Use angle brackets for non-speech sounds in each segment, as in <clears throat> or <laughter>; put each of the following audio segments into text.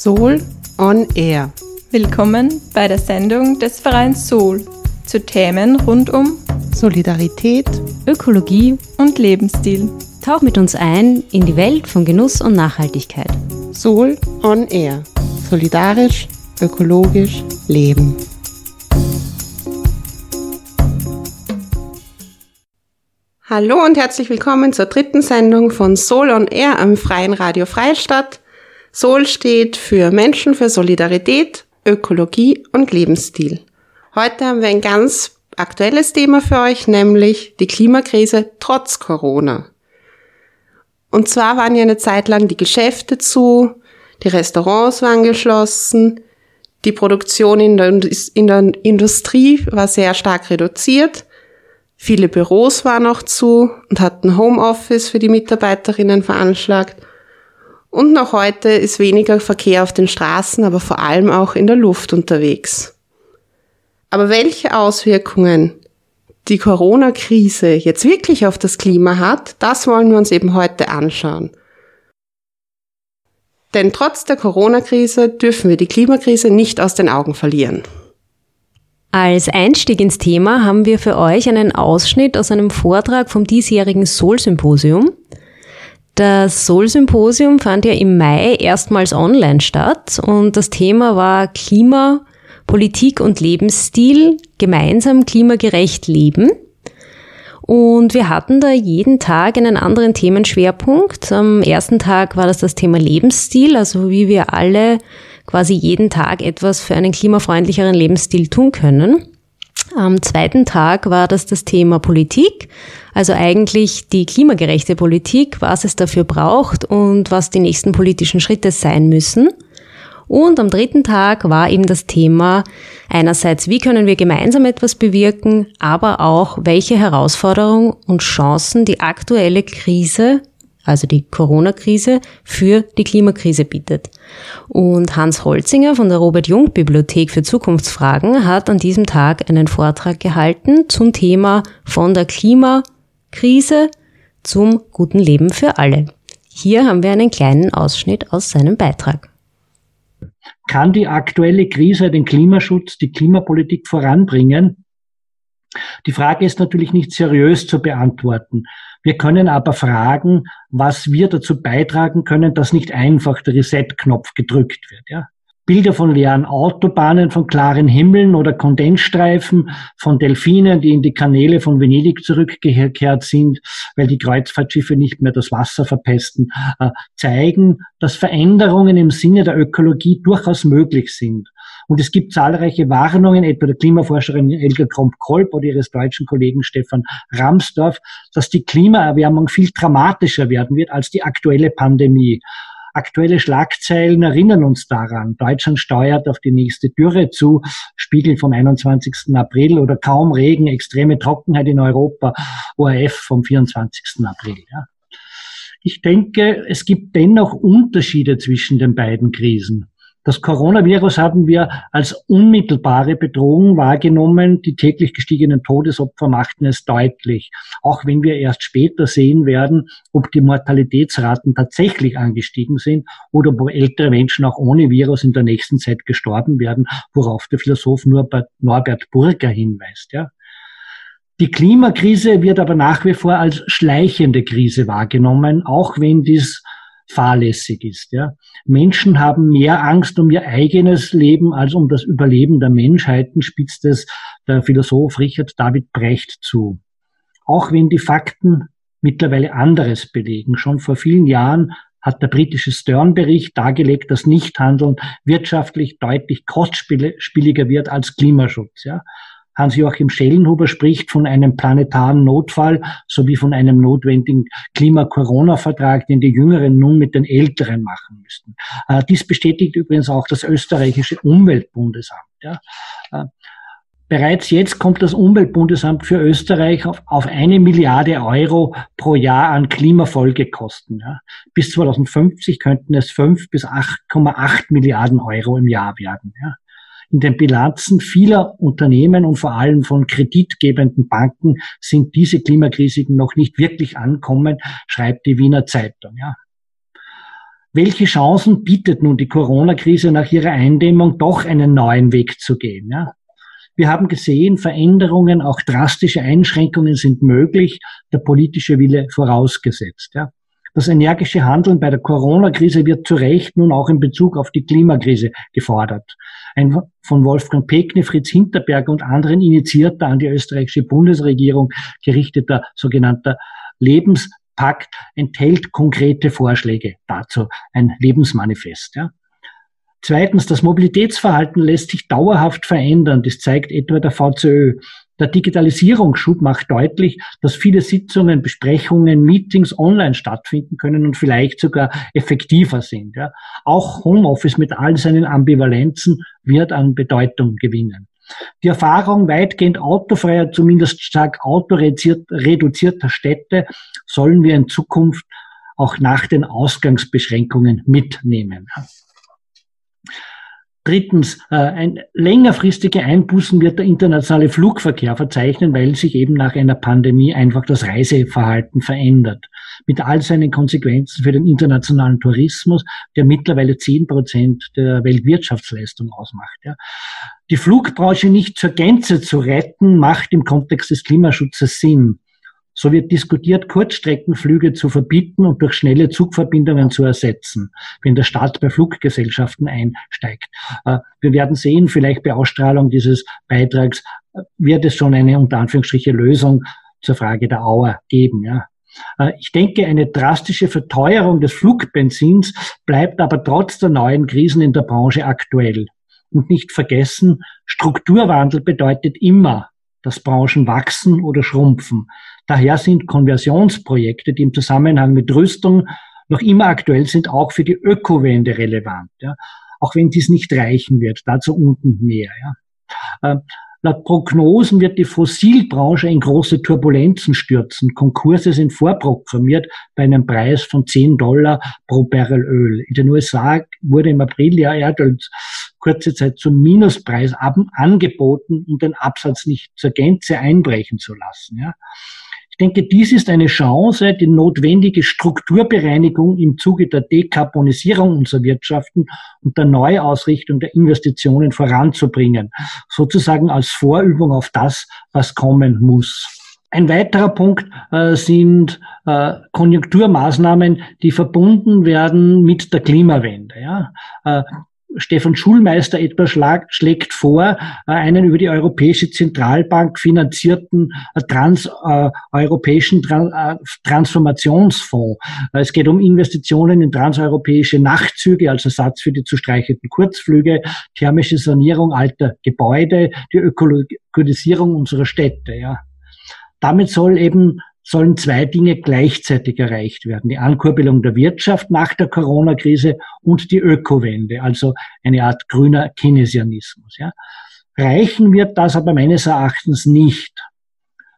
Soul on Air. Willkommen bei der Sendung des Vereins Soul zu Themen rund um Solidarität, Ökologie und Lebensstil. Tauch mit uns ein in die Welt von Genuss und Nachhaltigkeit. Soul on Air. Solidarisch, ökologisch, leben. Hallo und herzlich willkommen zur dritten Sendung von Soul on Air am Freien Radio Freistadt. Soul steht für Menschen, für Solidarität, Ökologie und Lebensstil. Heute haben wir ein ganz aktuelles Thema für euch, nämlich die Klimakrise trotz Corona. Und zwar waren ja eine Zeit lang die Geschäfte zu, die Restaurants waren geschlossen, die Produktion in der, in der Industrie war sehr stark reduziert Viele Büros waren noch zu und hatten Homeoffice für die Mitarbeiterinnen veranschlagt. Und noch heute ist weniger Verkehr auf den Straßen, aber vor allem auch in der Luft unterwegs. Aber welche Auswirkungen die Corona-Krise jetzt wirklich auf das Klima hat, das wollen wir uns eben heute anschauen. Denn trotz der Corona-Krise dürfen wir die Klimakrise nicht aus den Augen verlieren. Als Einstieg ins Thema haben wir für euch einen Ausschnitt aus einem Vortrag vom diesjährigen Soul-Symposium. Das Soul-Symposium fand ja im Mai erstmals online statt und das Thema war Klima, Politik und Lebensstil, gemeinsam klimagerecht leben. Und wir hatten da jeden Tag einen anderen Themenschwerpunkt. Am ersten Tag war das das Thema Lebensstil, also wie wir alle quasi jeden Tag etwas für einen klimafreundlicheren Lebensstil tun können. Am zweiten Tag war das das Thema Politik, also eigentlich die klimagerechte Politik, was es dafür braucht und was die nächsten politischen Schritte sein müssen. Und am dritten Tag war eben das Thema einerseits, wie können wir gemeinsam etwas bewirken, aber auch, welche Herausforderungen und Chancen die aktuelle Krise also die Corona-Krise, für die Klimakrise bietet. Und Hans Holzinger von der Robert Jung Bibliothek für Zukunftsfragen hat an diesem Tag einen Vortrag gehalten zum Thema von der Klimakrise zum guten Leben für alle. Hier haben wir einen kleinen Ausschnitt aus seinem Beitrag. Kann die aktuelle Krise den Klimaschutz, die Klimapolitik voranbringen? Die Frage ist natürlich nicht seriös zu beantworten. Wir können aber fragen, was wir dazu beitragen können, dass nicht einfach der Reset-Knopf gedrückt wird. Ja? Bilder von leeren Autobahnen, von klaren Himmeln oder Kondensstreifen, von Delfinen, die in die Kanäle von Venedig zurückgekehrt sind, weil die Kreuzfahrtschiffe nicht mehr das Wasser verpesten, äh, zeigen, dass Veränderungen im Sinne der Ökologie durchaus möglich sind. Und es gibt zahlreiche Warnungen, etwa der Klimaforscherin Elga Kromp-Kolb oder ihres deutschen Kollegen Stefan Ramsdorf, dass die Klimaerwärmung viel dramatischer werden wird als die aktuelle Pandemie. Aktuelle Schlagzeilen erinnern uns daran. Deutschland steuert auf die nächste Dürre zu, Spiegel vom 21. April oder kaum Regen, extreme Trockenheit in Europa, ORF vom 24. April. Ja. Ich denke, es gibt dennoch Unterschiede zwischen den beiden Krisen. Das Coronavirus haben wir als unmittelbare Bedrohung wahrgenommen. Die täglich gestiegenen Todesopfer machten es deutlich. Auch wenn wir erst später sehen werden, ob die Mortalitätsraten tatsächlich angestiegen sind oder wo ältere Menschen auch ohne Virus in der nächsten Zeit gestorben werden, worauf der Philosoph Norbert Burger hinweist. Ja. Die Klimakrise wird aber nach wie vor als schleichende Krise wahrgenommen, auch wenn dies fahrlässig ist. Ja. Menschen haben mehr Angst um ihr eigenes Leben als um das Überleben der Menschheiten, spitzt es der Philosoph Richard David Brecht zu. Auch wenn die Fakten mittlerweile anderes belegen. Schon vor vielen Jahren hat der britische Stern-Bericht dargelegt, dass Nichthandeln wirtschaftlich deutlich kostspieliger wird als Klimaschutz. Ja. Hans-Joachim Schellenhuber spricht von einem planetaren Notfall sowie von einem notwendigen Klima-Corona-Vertrag, den die Jüngeren nun mit den Älteren machen müssten. Äh, dies bestätigt übrigens auch das österreichische Umweltbundesamt. Äh, bereits jetzt kommt das Umweltbundesamt für Österreich auf, auf eine Milliarde Euro pro Jahr an Klimafolgekosten. Ja. Bis 2050 könnten es fünf bis 8,8 Milliarden Euro im Jahr werden. Ja in den Bilanzen vieler Unternehmen und vor allem von kreditgebenden Banken sind diese Klimakrisiken noch nicht wirklich ankommen, schreibt die Wiener Zeitung. Ja. welche Chancen bietet nun die Corona-Krise nach ihrer Eindämmung doch einen neuen Weg zu gehen? Ja? Wir haben gesehen, Veränderungen, auch drastische Einschränkungen sind möglich, der politische Wille vorausgesetzt. Ja? Das energische Handeln bei der Corona-Krise wird zu Recht nun auch in Bezug auf die Klimakrise gefordert. Ein von Wolfgang Pekne, Fritz Hinterberger und anderen initiierter an die österreichische Bundesregierung gerichteter sogenannter Lebenspakt enthält konkrete Vorschläge dazu, ein Lebensmanifest. Ja. Zweitens, das Mobilitätsverhalten lässt sich dauerhaft verändern. Das zeigt etwa der VCÖ. Der Digitalisierungsschub macht deutlich, dass viele Sitzungen, Besprechungen, Meetings online stattfinden können und vielleicht sogar effektiver sind. Ja. Auch Homeoffice mit all seinen Ambivalenzen wird an Bedeutung gewinnen. Die Erfahrung weitgehend autofreier, zumindest stark autoreduzierter Städte sollen wir in Zukunft auch nach den Ausgangsbeschränkungen mitnehmen. Drittens, äh, ein längerfristige Einbußen wird der internationale Flugverkehr verzeichnen, weil sich eben nach einer Pandemie einfach das Reiseverhalten verändert. Mit all seinen Konsequenzen für den internationalen Tourismus, der mittlerweile zehn Prozent der Weltwirtschaftsleistung ausmacht. Ja. Die Flugbranche nicht zur Gänze zu retten, macht im Kontext des Klimaschutzes Sinn. So wird diskutiert, Kurzstreckenflüge zu verbieten und durch schnelle Zugverbindungen zu ersetzen, wenn der Staat bei Fluggesellschaften einsteigt. Äh, wir werden sehen, vielleicht bei Ausstrahlung dieses Beitrags äh, wird es schon eine unter Anführungsstriche Lösung zur Frage der Auer geben. Ja. Äh, ich denke, eine drastische Verteuerung des Flugbenzins bleibt aber trotz der neuen Krisen in der Branche aktuell. Und nicht vergessen, Strukturwandel bedeutet immer, dass Branchen wachsen oder schrumpfen. Daher sind Konversionsprojekte, die im Zusammenhang mit Rüstung noch immer aktuell sind, auch für die Ökowende relevant. Ja. Auch wenn dies nicht reichen wird. Dazu unten mehr. Ja. Laut Prognosen wird die Fossilbranche in große Turbulenzen stürzen. Konkurse sind vorprogrammiert bei einem Preis von 10 Dollar pro Barrel Öl. In den USA wurde im April ja Erdöl kurze Zeit zum Minuspreis angeboten, um den Absatz nicht zur Gänze einbrechen zu lassen. Ja. Ich denke, dies ist eine Chance, die notwendige Strukturbereinigung im Zuge der Dekarbonisierung unserer Wirtschaften und der Neuausrichtung der Investitionen voranzubringen, sozusagen als Vorübung auf das, was kommen muss. Ein weiterer Punkt äh, sind äh, Konjunkturmaßnahmen, die verbunden werden mit der Klimawende. Ja? Äh, Stefan Schulmeister etwa schlag, schlägt vor, äh, einen über die Europäische Zentralbank finanzierten äh, transeuropäischen äh, Transformationsfonds. Es geht um Investitionen in transeuropäische Nachtzüge als Ersatz für die zu streichenden Kurzflüge, thermische Sanierung alter Gebäude, die Ökologisierung unserer Städte. Ja. Damit soll eben sollen zwei Dinge gleichzeitig erreicht werden. Die Ankurbelung der Wirtschaft nach der Corona-Krise und die Ökowende, also eine Art grüner Keynesianismus. Ja. Reichen wird das aber meines Erachtens nicht.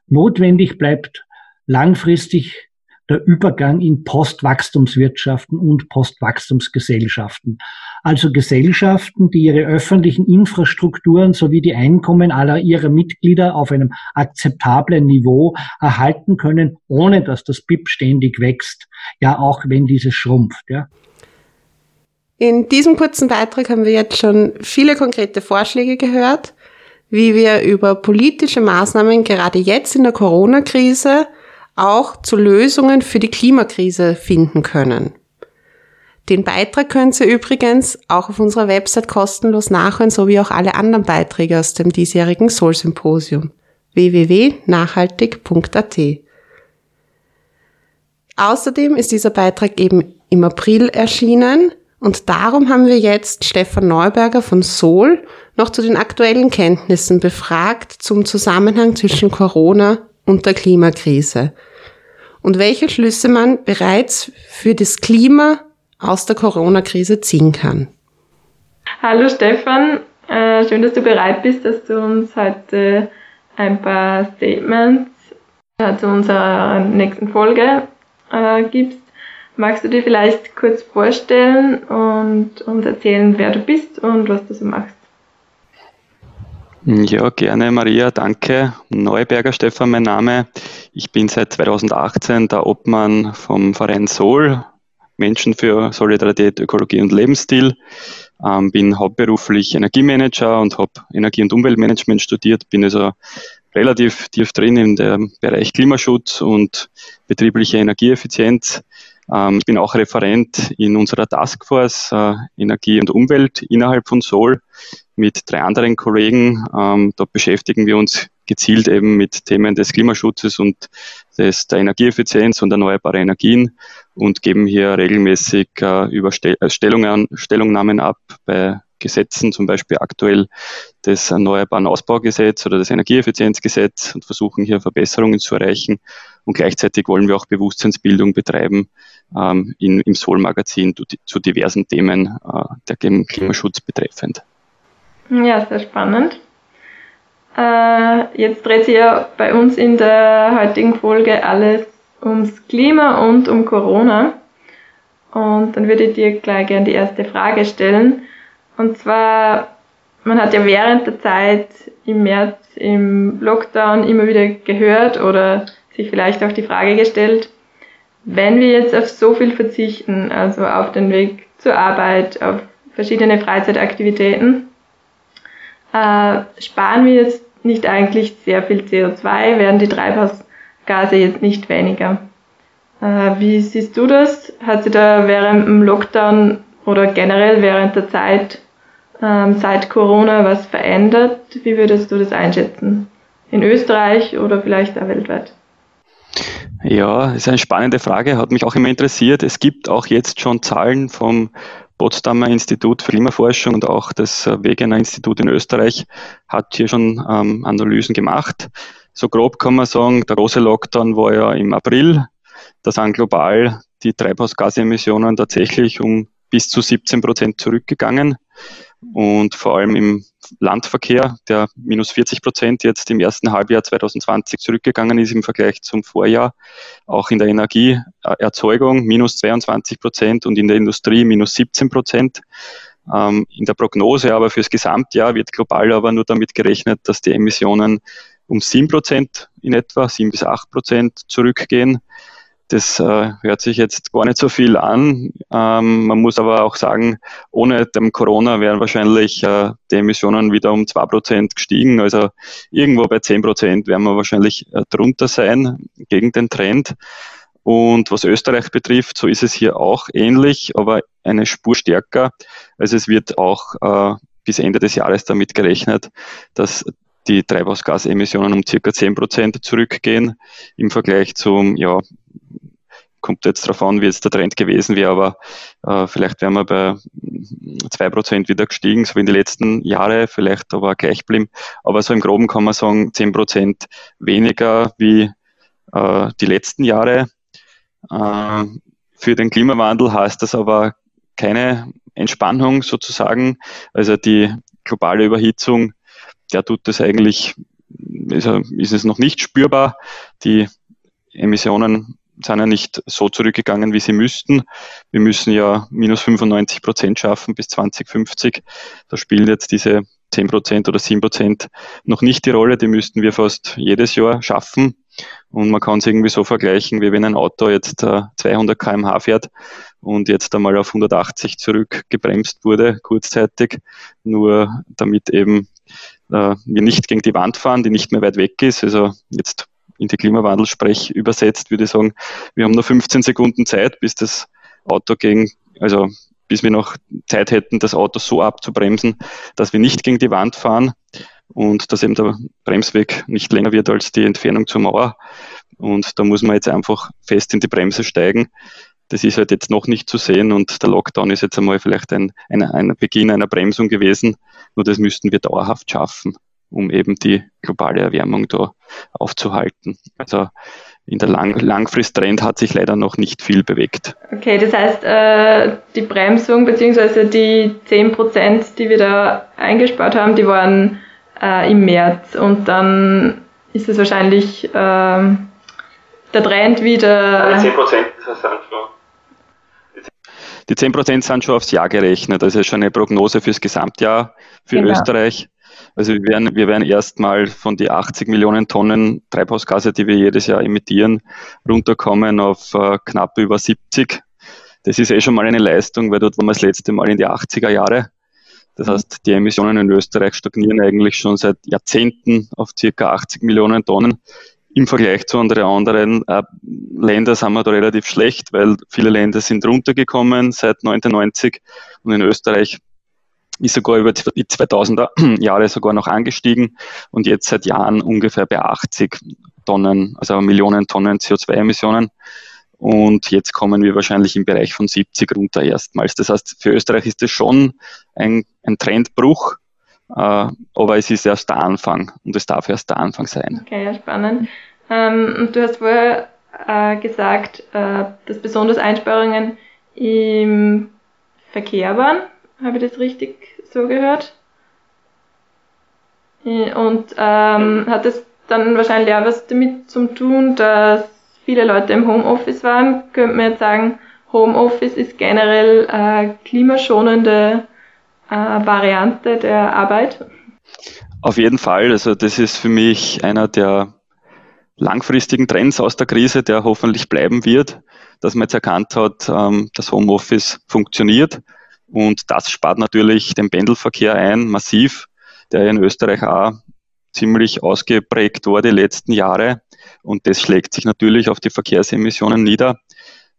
Notwendig bleibt langfristig der Übergang in Postwachstumswirtschaften und Postwachstumsgesellschaften. Also Gesellschaften, die ihre öffentlichen Infrastrukturen sowie die Einkommen aller ihrer Mitglieder auf einem akzeptablen Niveau erhalten können, ohne dass das BIP ständig wächst. Ja, auch wenn dieses schrumpft. Ja. In diesem kurzen Beitrag haben wir jetzt schon viele konkrete Vorschläge gehört, wie wir über politische Maßnahmen gerade jetzt in der Corona-Krise auch zu Lösungen für die Klimakrise finden können. Den Beitrag können Sie übrigens auch auf unserer Website kostenlos nachhören, sowie auch alle anderen Beiträge aus dem diesjährigen Soul-Symposium www.nachhaltig.at. Außerdem ist dieser Beitrag eben im April erschienen und darum haben wir jetzt Stefan Neuberger von Sol noch zu den aktuellen Kenntnissen befragt zum Zusammenhang zwischen Corona und der Klimakrise und welche Schlüsse man bereits für das Klima aus der Corona-Krise ziehen kann. Hallo Stefan, äh, schön, dass du bereit bist, dass du uns heute ein paar Statements äh, zu unserer nächsten Folge äh, gibst. Magst du dir vielleicht kurz vorstellen und uns erzählen, wer du bist und was du so machst? Ja, gerne Maria, danke. Neuberger Stefan, mein Name. Ich bin seit 2018 der Obmann vom Verein Sol, Menschen für Solidarität, Ökologie und Lebensstil. Ähm, bin hauptberuflich Energiemanager und habe Energie- und Umweltmanagement studiert, bin also relativ tief drin im Bereich Klimaschutz und betriebliche Energieeffizienz. Ähm, bin auch Referent in unserer Taskforce äh, Energie und Umwelt innerhalb von Sol mit drei anderen Kollegen. Ähm, da beschäftigen wir uns gezielt eben mit Themen des Klimaschutzes und des, der Energieeffizienz und erneuerbare Energien und geben hier regelmäßig äh, über äh, Stellungen, Stellungnahmen ab bei Gesetzen, zum Beispiel aktuell das Erneuerbaren Ausbaugesetz oder das Energieeffizienzgesetz und versuchen hier Verbesserungen zu erreichen. Und gleichzeitig wollen wir auch Bewusstseinsbildung betreiben ähm, in, im Sol-Magazin zu, zu, diversen Themen äh, der Klimaschutz betreffend. Ja, sehr spannend. Äh, jetzt dreht sich ja bei uns in der heutigen Folge alles ums Klima und um Corona. Und dann würde ich dir gleich gerne die erste Frage stellen. Und zwar, man hat ja während der Zeit im März im Lockdown immer wieder gehört oder sich vielleicht auch die Frage gestellt, wenn wir jetzt auf so viel verzichten, also auf den Weg zur Arbeit, auf verschiedene Freizeitaktivitäten, äh, sparen wir jetzt nicht eigentlich sehr viel CO2, werden die Treibhausgase jetzt nicht weniger. Äh, wie siehst du das? Hat sich da während dem Lockdown oder generell während der Zeit ähm, seit Corona was verändert? Wie würdest du das einschätzen? In Österreich oder vielleicht auch weltweit? Ja, ist eine spannende Frage, hat mich auch immer interessiert. Es gibt auch jetzt schon Zahlen vom Potsdamer Institut für Klimaforschung und auch das äh, Wegener Institut in Österreich hat hier schon ähm, Analysen gemacht. So grob kann man sagen, der große Lockdown war ja im April. Da sind global die Treibhausgasemissionen tatsächlich um bis zu 17 Prozent zurückgegangen und vor allem im Landverkehr, der minus 40 Prozent jetzt im ersten Halbjahr 2020 zurückgegangen ist im Vergleich zum Vorjahr. Auch in der Energieerzeugung minus 22 Prozent und in der Industrie minus 17 Prozent. Ähm, in der Prognose aber fürs Gesamtjahr wird global aber nur damit gerechnet, dass die Emissionen um 7 Prozent in etwa, 7 bis 8 Prozent zurückgehen. Das äh, hört sich jetzt gar nicht so viel an. Ähm, man muss aber auch sagen, ohne dem Corona wären wahrscheinlich äh, die Emissionen wieder um zwei Prozent gestiegen. Also irgendwo bei zehn Prozent werden wir wahrscheinlich äh, drunter sein gegen den Trend. Und was Österreich betrifft, so ist es hier auch ähnlich, aber eine Spur stärker. Also es wird auch äh, bis Ende des Jahres damit gerechnet, dass die Treibhausgasemissionen um circa 10 Prozent zurückgehen im Vergleich zum ja, kommt jetzt darauf an, wie jetzt der Trend gewesen wäre, aber äh, vielleicht wären wir bei zwei Prozent wieder gestiegen, so wie in den letzten Jahren, vielleicht aber gleich blieben. Aber so im Groben kann man sagen, zehn Prozent weniger wie äh, die letzten Jahre. Äh, für den Klimawandel heißt das aber keine Entspannung sozusagen. Also die globale Überhitzung, der tut das eigentlich, ist, ist es noch nicht spürbar. Die Emissionen sind ja nicht so zurückgegangen, wie sie müssten. Wir müssen ja minus 95 Prozent schaffen bis 2050. Da spielen jetzt diese 10 Prozent oder 7 Prozent noch nicht die Rolle. Die müssten wir fast jedes Jahr schaffen. Und man kann es irgendwie so vergleichen, wie wenn ein Auto jetzt äh, 200 kmh fährt und jetzt einmal auf 180 zurückgebremst wurde, kurzzeitig, nur damit eben äh, wir nicht gegen die Wand fahren, die nicht mehr weit weg ist. Also jetzt in die Klimawandelsprech übersetzt, würde ich sagen, wir haben nur 15 Sekunden Zeit, bis das Auto gegen, also bis wir noch Zeit hätten, das Auto so abzubremsen, dass wir nicht gegen die Wand fahren und dass eben der Bremsweg nicht länger wird als die Entfernung zur Mauer. Und da muss man jetzt einfach fest in die Bremse steigen. Das ist halt jetzt noch nicht zu sehen und der Lockdown ist jetzt einmal vielleicht ein, ein, ein Beginn einer Bremsung gewesen. Nur das müssten wir dauerhaft schaffen um eben die globale Erwärmung da aufzuhalten. Also in der Lang Langfristtrend hat sich leider noch nicht viel bewegt. Okay, das heißt, äh, die Bremsung bzw. die 10%, die wir da eingespart haben, die waren äh, im März und dann ist es wahrscheinlich äh, der Trend wieder. Die 10% sind schon. Die 10% sind schon aufs Jahr gerechnet, also schon eine Prognose fürs Gesamtjahr für genau. Österreich. Also wir werden, wir werden erstmal von die 80 Millionen Tonnen Treibhausgase, die wir jedes Jahr emittieren, runterkommen auf äh, knapp über 70. Das ist eh schon mal eine Leistung, weil dort waren wir das letzte Mal in die 80er Jahre. Das heißt, die Emissionen in Österreich stagnieren eigentlich schon seit Jahrzehnten auf circa 80 Millionen Tonnen. Im Vergleich zu anderen, anderen äh, Ländern sind wir da relativ schlecht, weil viele Länder sind runtergekommen seit 1990 und in Österreich ist sogar über die 2000er <clears throat> Jahre sogar noch angestiegen und jetzt seit Jahren ungefähr bei 80 Tonnen, also Millionen Tonnen CO2-Emissionen. Und jetzt kommen wir wahrscheinlich im Bereich von 70 runter erstmals. Das heißt, für Österreich ist das schon ein, ein Trendbruch, äh, aber es ist erst der Anfang und es darf erst der Anfang sein. Okay, ja, spannend. Ähm, und du hast vorher äh, gesagt, äh, dass besonders Einsparungen im Verkehr waren. Habe ich das richtig so gehört? Und ähm, hat es dann wahrscheinlich auch was damit zu tun, dass viele Leute im Homeoffice waren? Könnte man jetzt sagen, Homeoffice ist generell eine klimaschonende äh, Variante der Arbeit? Auf jeden Fall. Also das ist für mich einer der langfristigen Trends aus der Krise, der hoffentlich bleiben wird, dass man jetzt erkannt hat, ähm, dass Homeoffice funktioniert und das spart natürlich den Pendelverkehr ein, massiv, der in Österreich auch ziemlich ausgeprägt war die letzten Jahre. Und das schlägt sich natürlich auf die Verkehrsemissionen nieder.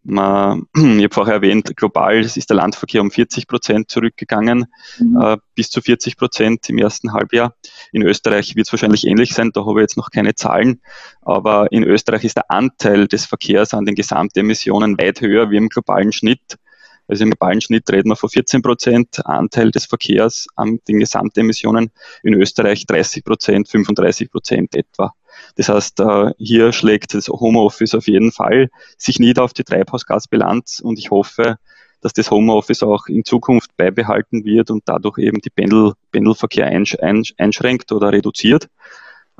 Man, <clears throat> ich habe vorher erwähnt, global ist der Landverkehr um 40 Prozent zurückgegangen, mhm. äh, bis zu 40 Prozent im ersten Halbjahr. In Österreich wird es wahrscheinlich ähnlich sein, da habe ich jetzt noch keine Zahlen, aber in Österreich ist der Anteil des Verkehrs an den Gesamtemissionen weit höher wie im globalen Schnitt. Also im globalen Schnitt reden wir von 14 Prozent Anteil des Verkehrs an den Gesamtemissionen. In Österreich 30 Prozent, 35 Prozent etwa. Das heißt, äh, hier schlägt das Homeoffice auf jeden Fall sich nieder auf die Treibhausgasbilanz und ich hoffe, dass das Homeoffice auch in Zukunft beibehalten wird und dadurch eben die Pendel, Pendelverkehr einschränkt oder reduziert.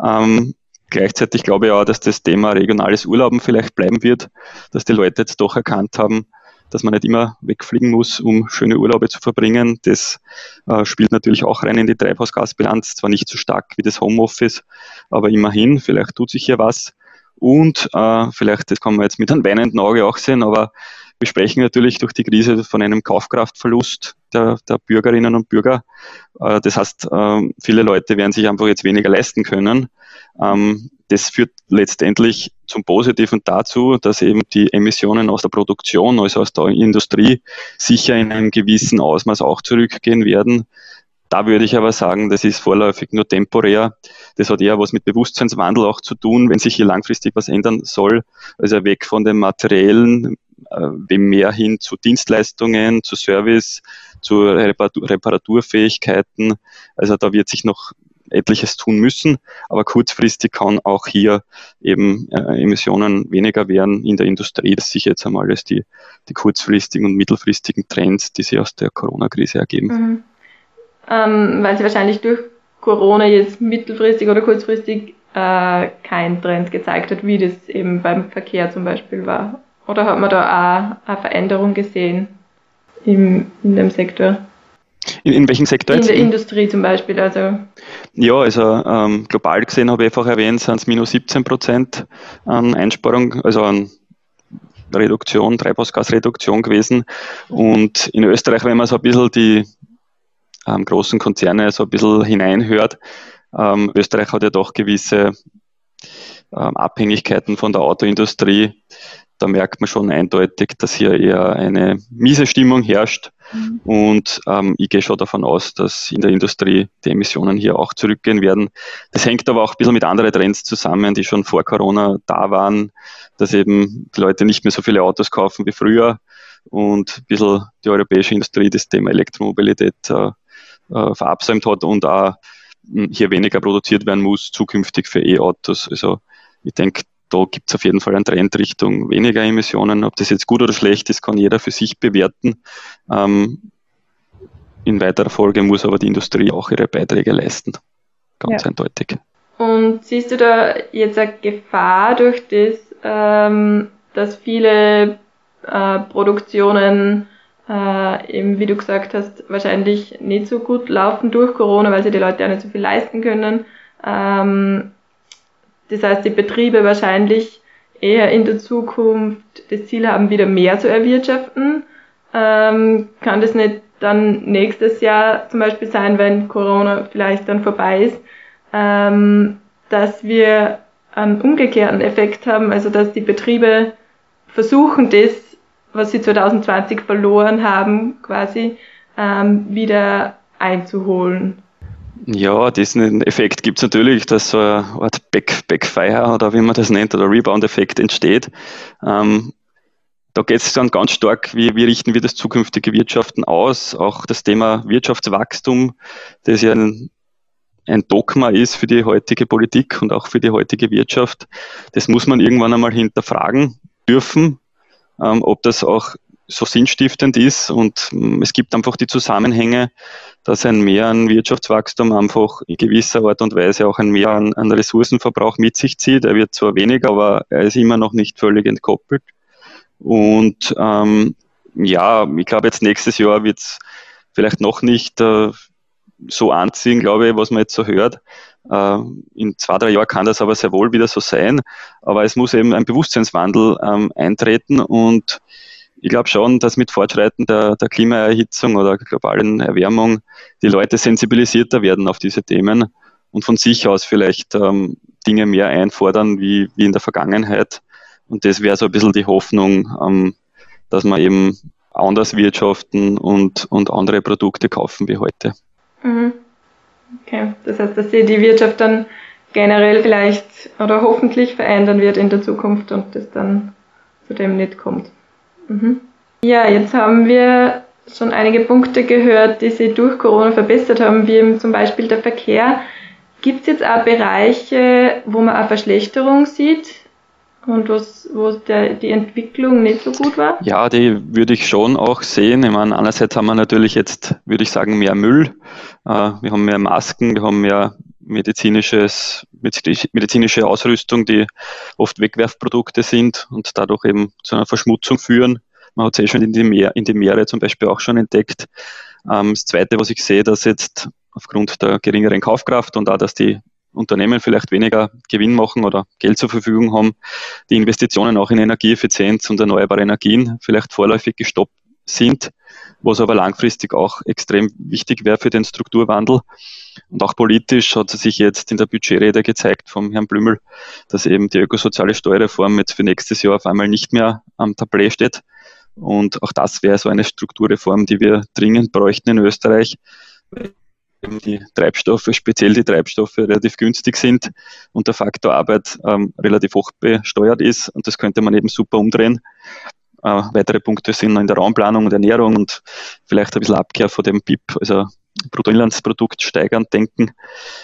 Ähm, gleichzeitig glaube ich auch, dass das Thema regionales Urlauben vielleicht bleiben wird, dass die Leute jetzt doch erkannt haben, dass man nicht immer wegfliegen muss, um schöne Urlaube zu verbringen. Das äh, spielt natürlich auch rein in die Treibhausgasbilanz, zwar nicht so stark wie das Homeoffice, aber immerhin, vielleicht tut sich hier was. Und äh, vielleicht, das kann man jetzt mit einem weinenden Auge auch sehen, aber wir sprechen natürlich durch die Krise von einem Kaufkraftverlust der, der Bürgerinnen und Bürger. Äh, das heißt, äh, viele Leute werden sich einfach jetzt weniger leisten können. Ähm, das führt letztendlich zum Positiven dazu, dass eben die Emissionen aus der Produktion, also aus der Industrie, sicher in einem gewissen Ausmaß auch zurückgehen werden. Da würde ich aber sagen, das ist vorläufig nur temporär. Das hat eher was mit Bewusstseinswandel auch zu tun, wenn sich hier langfristig was ändern soll. Also weg von den materiellen, äh, mehr hin zu Dienstleistungen, zu Service, zu Reparatur Reparaturfähigkeiten. Also da wird sich noch etliches tun müssen, aber kurzfristig kann auch hier eben äh, Emissionen weniger werden in der Industrie. Das sich jetzt einmal als die, die kurzfristigen und mittelfristigen Trends, die sich aus der Corona-Krise ergeben. Mhm. Ähm, weil sie wahrscheinlich durch Corona jetzt mittelfristig oder kurzfristig äh, kein Trend gezeigt hat, wie das eben beim Verkehr zum Beispiel war. Oder hat man da auch eine Veränderung gesehen im, in dem Sektor? In, in welchem Sektor in jetzt? Der Industrie zum Beispiel. Also. Ja, also ähm, global gesehen habe ich einfach erwähnt, sind es minus 17 Prozent an Einsparung, also an Reduktion, Treibhausgasreduktion gewesen. Und in Österreich, wenn man so ein bisschen die ähm, großen Konzerne so ein bisschen hineinhört, ähm, Österreich hat ja doch gewisse ähm, Abhängigkeiten von der Autoindustrie. Da merkt man schon eindeutig, dass hier eher eine miese Stimmung herrscht. Mhm. Und ähm, ich gehe schon davon aus, dass in der Industrie die Emissionen hier auch zurückgehen werden. Das hängt aber auch ein bisschen mit anderen Trends zusammen, die schon vor Corona da waren, dass eben die Leute nicht mehr so viele Autos kaufen wie früher und ein bisschen die europäische Industrie das Thema Elektromobilität äh, äh, verabsäumt hat und auch hm, hier weniger produziert werden muss, zukünftig für E-Autos. Also ich denke, da gibt es auf jeden Fall einen Trend Richtung weniger Emissionen. Ob das jetzt gut oder schlecht ist, kann jeder für sich bewerten. Ähm, in weiterer Folge muss aber die Industrie auch ihre Beiträge leisten. Ganz ja. eindeutig. Und siehst du da jetzt eine Gefahr durch das, ähm, dass viele äh, Produktionen äh, eben, wie du gesagt hast, wahrscheinlich nicht so gut laufen durch Corona, weil sie die Leute auch nicht so viel leisten können. Ähm, das heißt, die Betriebe wahrscheinlich eher in der Zukunft das Ziel haben, wieder mehr zu erwirtschaften ähm, kann das nicht dann nächstes Jahr zum Beispiel sein, wenn Corona vielleicht dann vorbei ist, ähm, dass wir einen umgekehrten Effekt haben, also dass die Betriebe versuchen, das, was sie 2020 verloren haben, quasi ähm, wieder einzuholen. Ja, diesen Effekt gibt es natürlich, dass so eine Art Back, Backfire oder wie man das nennt, oder Rebound-Effekt entsteht. Ähm, da geht es dann ganz stark, wie, wie richten wir das zukünftige Wirtschaften aus. Auch das Thema Wirtschaftswachstum, das ja ein, ein Dogma ist für die heutige Politik und auch für die heutige Wirtschaft, das muss man irgendwann einmal hinterfragen dürfen, ähm, ob das auch so sinnstiftend ist. Und ähm, es gibt einfach die Zusammenhänge, dass ein Mehr an Wirtschaftswachstum einfach in gewisser Art und Weise auch ein Mehr an, an Ressourcenverbrauch mit sich zieht. Er wird zwar weniger, aber er ist immer noch nicht völlig entkoppelt. Und ähm, ja, ich glaube, jetzt nächstes Jahr wird es vielleicht noch nicht äh, so anziehen, glaube ich, was man jetzt so hört. Äh, in zwei, drei Jahren kann das aber sehr wohl wieder so sein. Aber es muss eben ein Bewusstseinswandel ähm, eintreten und ich glaube schon, dass mit Fortschreiten der, der Klimaerhitzung oder globalen Erwärmung die Leute sensibilisierter werden auf diese Themen und von sich aus vielleicht ähm, Dinge mehr einfordern wie, wie in der Vergangenheit. Und das wäre so ein bisschen die Hoffnung, ähm, dass man eben anders wirtschaften und, und andere Produkte kaufen wie heute. Mhm. Okay, das heißt, dass sich die Wirtschaft dann generell vielleicht oder hoffentlich verändern wird in der Zukunft und das dann zu dem nicht kommt. Mhm. Ja, jetzt haben wir schon einige Punkte gehört, die sich durch Corona verbessert haben, wie zum Beispiel der Verkehr. Gibt es jetzt auch Bereiche, wo man eine Verschlechterung sieht und wo der, die Entwicklung nicht so gut war? Ja, die würde ich schon auch sehen. Ich meine, einerseits haben wir natürlich jetzt, würde ich sagen, mehr Müll. Äh, wir haben mehr Masken, wir haben mehr medizinisches, medizinische Ausrüstung, die oft Wegwerfprodukte sind und dadurch eben zu einer Verschmutzung führen. Man hat es eh schon in die, Meer, in die Meere zum Beispiel auch schon entdeckt. Ähm, das Zweite, was ich sehe, dass jetzt aufgrund der geringeren Kaufkraft und auch, dass die Unternehmen vielleicht weniger Gewinn machen oder Geld zur Verfügung haben, die Investitionen auch in Energieeffizienz und erneuerbare Energien vielleicht vorläufig gestoppt sind, was aber langfristig auch extrem wichtig wäre für den Strukturwandel. Und auch politisch hat sich jetzt in der Budgetrede gezeigt vom Herrn Blümel, dass eben die ökosoziale Steuerreform jetzt für nächstes Jahr auf einmal nicht mehr am Tablet steht. Und auch das wäre so eine Strukturreform, die wir dringend bräuchten in Österreich, die Treibstoffe, speziell die Treibstoffe, relativ günstig sind und der Faktor Arbeit ähm, relativ hoch besteuert ist. Und das könnte man eben super umdrehen. Äh, weitere Punkte sind in der Raumplanung und Ernährung und vielleicht ein bisschen Abkehr von dem BIP, also Bruttoinlandsprodukt steigern denken.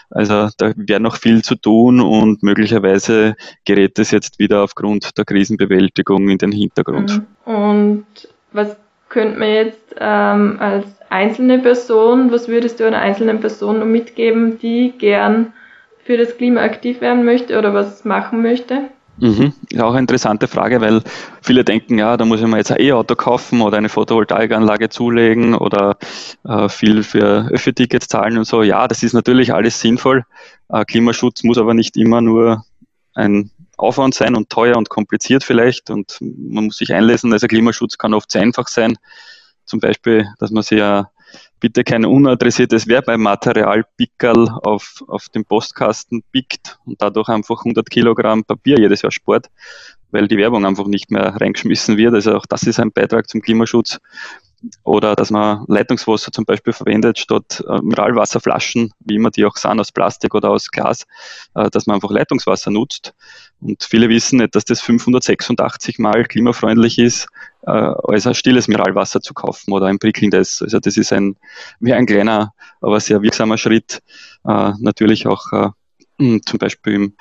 Also da wäre noch viel zu tun und möglicherweise gerät es jetzt wieder aufgrund der Krisenbewältigung in den Hintergrund. Mhm. Und was könnte man jetzt ähm, als einzelne Person, was würdest du einer einzelnen Person mitgeben, die gern für das Klima aktiv werden möchte oder was machen möchte? Mhm. Ist auch eine interessante Frage, weil viele denken, ja, da muss ich mir jetzt ein E-Auto kaufen oder eine Photovoltaikanlage zulegen oder äh, viel für Öffi-Tickets zahlen und so. Ja, das ist natürlich alles sinnvoll. Äh, Klimaschutz muss aber nicht immer nur ein Aufwand sein und teuer und kompliziert vielleicht und man muss sich einlesen. Also Klimaschutz kann oft sehr einfach sein. Zum Beispiel, dass man sich ja bitte kein unadressiertes Werbematerial-Pickerl auf, auf dem Postkasten pickt und dadurch einfach 100 Kilogramm Papier jedes Jahr spart, weil die Werbung einfach nicht mehr reingeschmissen wird. Also auch das ist ein Beitrag zum Klimaschutz. Oder dass man Leitungswasser zum Beispiel verwendet statt äh, Mineralwasserflaschen, wie immer die auch sind, aus Plastik oder aus Glas, äh, dass man einfach Leitungswasser nutzt. Und viele wissen nicht, dass das 586 Mal klimafreundlich ist, äh, als ein stilles Mineralwasser zu kaufen oder ein prickelndes. Also das ist ein, wie ein kleiner, aber sehr wirksamer Schritt. Äh, natürlich auch äh, zum Beispiel im,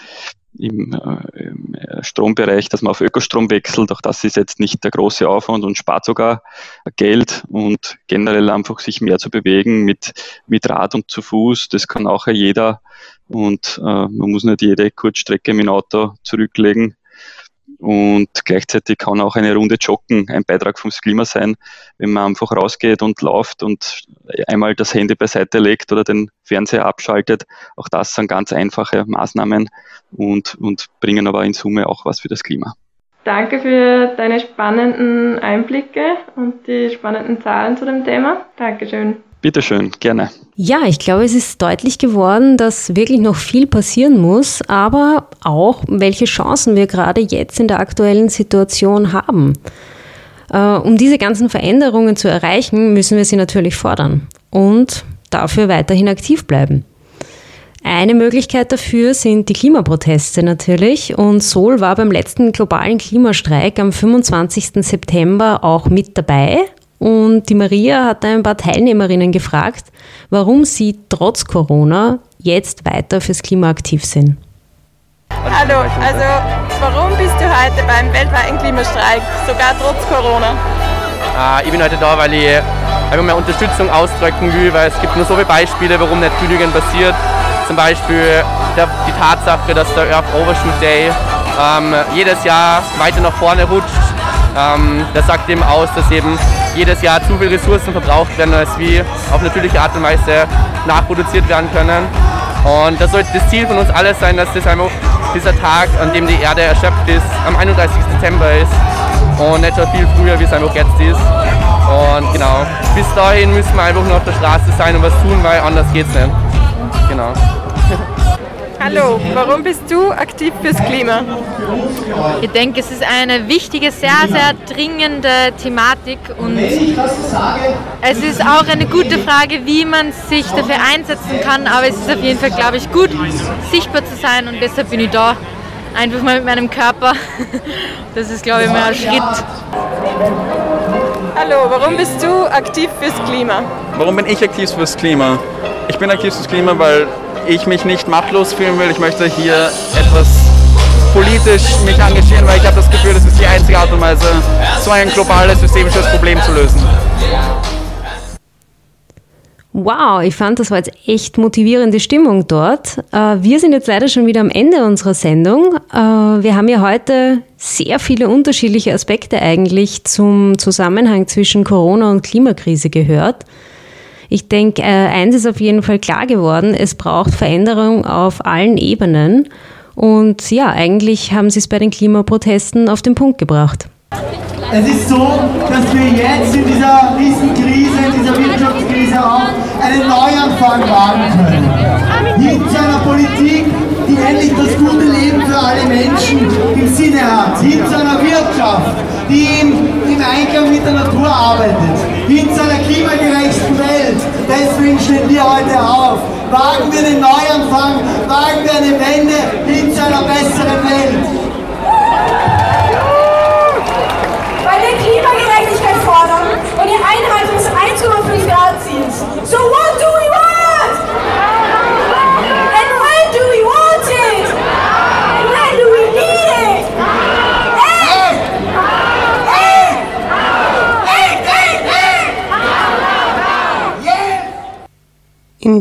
im, äh, im, Strombereich, dass man auf Ökostrom wechselt. Auch das ist jetzt nicht der große Aufwand und spart sogar Geld und generell einfach sich mehr zu bewegen mit, mit Rad und zu Fuß. Das kann auch jeder und äh, man muss nicht jede Kurzstrecke mit dem Auto zurücklegen. Und gleichzeitig kann auch eine Runde Joggen ein Beitrag vom Klima sein, wenn man einfach rausgeht und läuft und einmal das Handy beiseite legt oder den Fernseher abschaltet. Auch das sind ganz einfache Maßnahmen und, und bringen aber in Summe auch was für das Klima. Danke für deine spannenden Einblicke und die spannenden Zahlen zu dem Thema. Dankeschön. Bitteschön, gerne. Ja, ich glaube, es ist deutlich geworden, dass wirklich noch viel passieren muss, aber auch, welche Chancen wir gerade jetzt in der aktuellen Situation haben. Äh, um diese ganzen Veränderungen zu erreichen, müssen wir sie natürlich fordern und dafür weiterhin aktiv bleiben. Eine Möglichkeit dafür sind die Klimaproteste natürlich und Sol war beim letzten globalen Klimastreik am 25. September auch mit dabei und die Maria hat ein paar Teilnehmerinnen gefragt, warum sie trotz Corona jetzt weiter fürs Klima aktiv sind. Hallo, also warum bist du heute beim weltweiten Klimastreik, sogar trotz Corona? Äh, ich bin heute da, weil ich einfach mehr Unterstützung ausdrücken will, weil es gibt nur so viele Beispiele, warum nicht genügend passiert. Zum Beispiel der, die Tatsache, dass der Earth Overshoot Day ähm, jedes Jahr weiter nach vorne rutscht. Ähm, das sagt eben aus, dass eben jedes Jahr zu viele Ressourcen verbraucht werden, als wie auf natürliche Art und Weise nachproduziert werden können. Und das sollte das Ziel von uns alles sein, dass das einfach dieser Tag, an dem die Erde erschöpft ist, am 31. Dezember ist und nicht schon viel früher, wie es einfach jetzt ist. Und genau, bis dahin müssen wir einfach nur auf der Straße sein und was tun, weil anders geht's nicht. Genau. Hallo, warum bist du aktiv fürs Klima? Ich denke, es ist eine wichtige, sehr, sehr dringende Thematik und es ist auch eine gute Frage, wie man sich dafür einsetzen kann, aber es ist auf jeden Fall, glaube ich, gut, sichtbar zu sein und deshalb bin ich da. Einfach mal mit meinem Körper. <laughs> Das ist, glaube ich, mal ein Schritt. Hallo, warum bist du aktiv fürs Klima? Warum bin ich aktiv fürs Klima? Ich bin aktiv fürs Klima, weil ich mich nicht machtlos fühlen will. Ich möchte hier etwas politisch mich engagieren, weil ich habe das Gefühl, das ist die einzige Art und Weise, so ein globales systemisches Problem zu lösen. Wow, ich fand, das war jetzt echt motivierende Stimmung dort. Äh, wir sind jetzt leider schon wieder am Ende unserer Sendung. Äh, wir haben ja heute sehr viele unterschiedliche Aspekte eigentlich zum Zusammenhang zwischen Corona und Klimakrise gehört. Ich denke, äh, eins ist auf jeden Fall klar geworden, es braucht Veränderung auf allen Ebenen. Und ja, eigentlich haben sie es bei den Klimaprotesten auf den Punkt gebracht. Es ist so, dass wir jetzt in dieser Riesenkrise, in dieser Wirtschaftskrise auch einen Neuanfang wagen können. Hin zu einer Politik, endlich das gute Leben für alle Menschen im Sinne hat. Hin zu einer Wirtschaft, die im, im Einklang mit der Natur arbeitet. Hin zu einer klimagerechten Welt. Deswegen stehen wir heute auf. Wagen wir den Neuanfang, wagen wir eine Wende hin zu einer besseren Welt. Weil wir Klimagerechtigkeit fordern und die Einhaltung des 1,5 Grad Ziels. So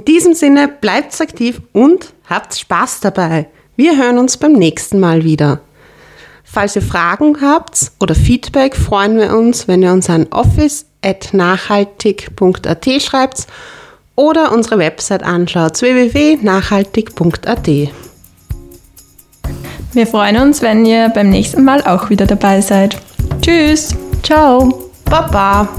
diesem Sinne bleibt aktiv und habt Spaß dabei. Wir hören uns beim nächsten Mal wieder. Falls ihr Fragen habt oder Feedback, freuen wir uns, wenn ihr uns an office.nachhaltig.at schreibt oder unsere Website anschaut www.nachhaltig.at. Wir freuen uns, wenn ihr beim nächsten Mal auch wieder dabei seid. Tschüss. Ciao. Baba.